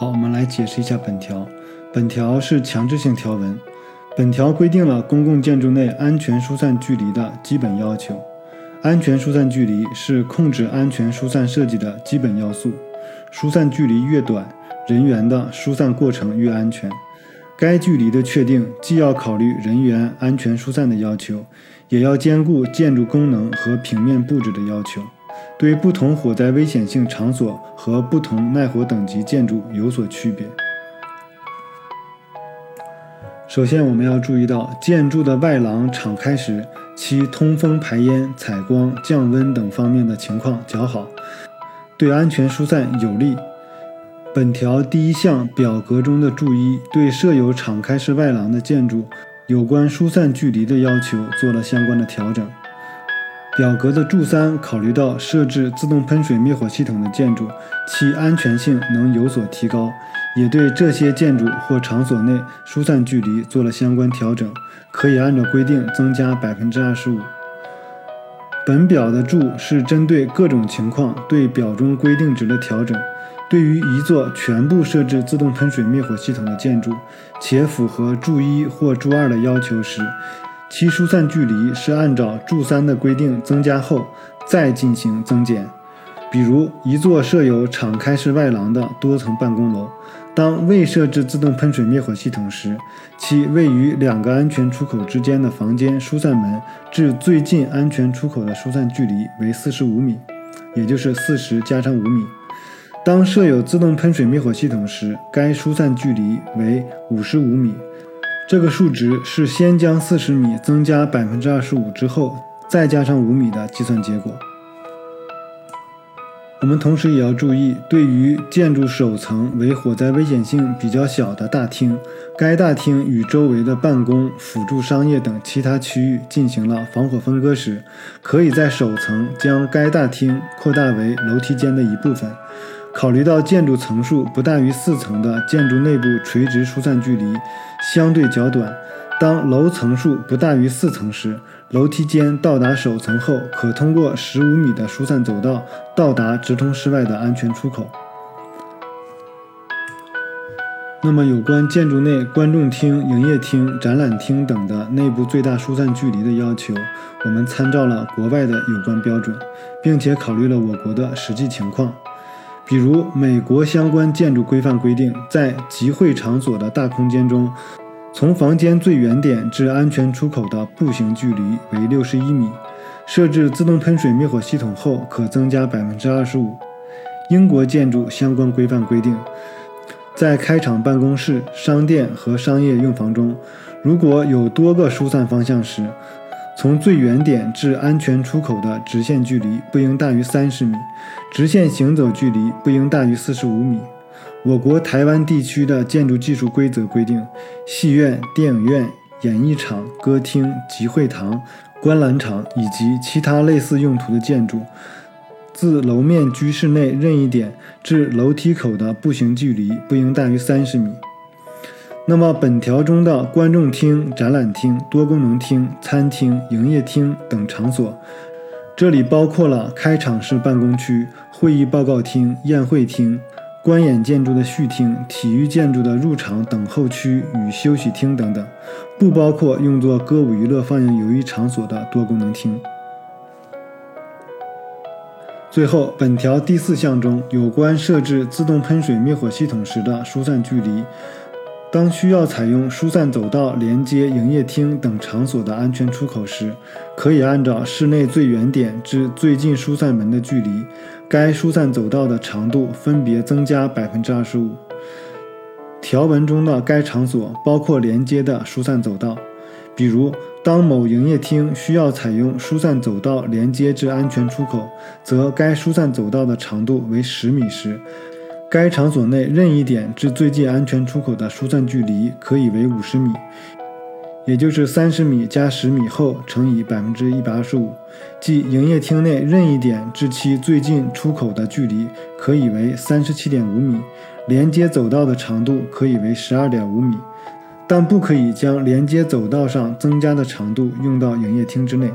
好，我们来解释一下本条。本条是强制性条文，本条规定了公共建筑内安全疏散距离的基本要求。安全疏散距离是控制安全疏散设计的基本要素。疏散距离越短，人员的疏散过程越安全。该距离的确定既要考虑人员安全疏散的要求，也要兼顾建筑功能和平面布置的要求。对不同火灾危险性场所和不同耐火等级建筑有所区别。首先，我们要注意到建筑的外廊敞开时，其通风、排烟、采光、降温等方面的情况较好，对安全疏散有利。本条第一项表格中的注一对设有敞开式外廊的建筑有关疏散距离的要求做了相关的调整。表格的注三考虑到设置自动喷水灭火系统的建筑，其安全性能有所提高，也对这些建筑或场所内疏散距离做了相关调整，可以按照规定增加百分之二十五。本表的注是针对各种情况对表中规定值的调整。对于一座全部设置自动喷水灭火系统的建筑，且符合注一或注二的要求时，其疏散距离是按照注三的规定增加后再进行增减。比如，一座设有敞开式外廊的多层办公楼，当未设置自动喷水灭火系统时，其位于两个安全出口之间的房间疏散门至最近安全出口的疏散距离为四十五米，也就是四十加上五米。当设有自动喷水灭火系统时，该疏散距离为五十五米。这个数值是先将四十米增加百分之二十五之后，再加上五米的计算结果。我们同时也要注意，对于建筑首层为火灾危险性比较小的大厅，该大厅与周围的办公、辅助商业等其他区域进行了防火分割时，可以在首层将该大厅扩大为楼梯间的一部分。考虑到建筑层数不大于四层的建筑内部垂直疏散距离相对较短，当楼层数不大于四层时，楼梯间到达首层后，可通过十五米的疏散走道到达直通室外的安全出口。那么，有关建筑内观众厅、营业厅、展览厅等的内部最大疏散距离的要求，我们参照了国外的有关标准，并且考虑了我国的实际情况。比如，美国相关建筑规范规定，在集会场所的大空间中，从房间最远点至安全出口的步行距离为六十一米。设置自动喷水灭火系统后，可增加百分之二十五。英国建筑相关规范规定，在开场办公室、商店和商业用房中，如果有多个疏散方向时，从最远点至安全出口的直线距离不应大于三十米，直线行走距离不应大于四十五米。我国台湾地区的建筑技术规则规定，戏院、电影院、演艺场、歌厅、集会堂、观览场以及其他类似用途的建筑，自楼面居室内任意点至楼梯口的步行距离不应大于三十米。那么，本条中的观众厅、展览厅、多功能厅、餐厅、营业厅等场所，这里包括了开场式办公区、会议报告厅、宴会厅、观演建筑的序厅、体育建筑的入场等候区与休息厅等等，不包括用作歌舞娱乐放映游艺场所的多功能厅。最后，本条第四项中有关设置自动喷水灭火系统时的疏散距离。当需要采用疏散走道连接营业厅等场所的安全出口时，可以按照室内最远点至最近疏散门的距离，该疏散走道的长度分别增加百分之二十五。条文中的该场所包括连接的疏散走道，比如当某营业厅需要采用疏散走道连接至安全出口，则该疏散走道的长度为十米时。该场所内任意点至最近安全出口的疏散距离可以为五十米，也就是三十米加十米后乘以百分之一百二十五，即营业厅内任意点至其最近出口的距离可以为三十七点五米，连接走道的长度可以为十二点五米，但不可以将连接走道上增加的长度用到营业厅之内。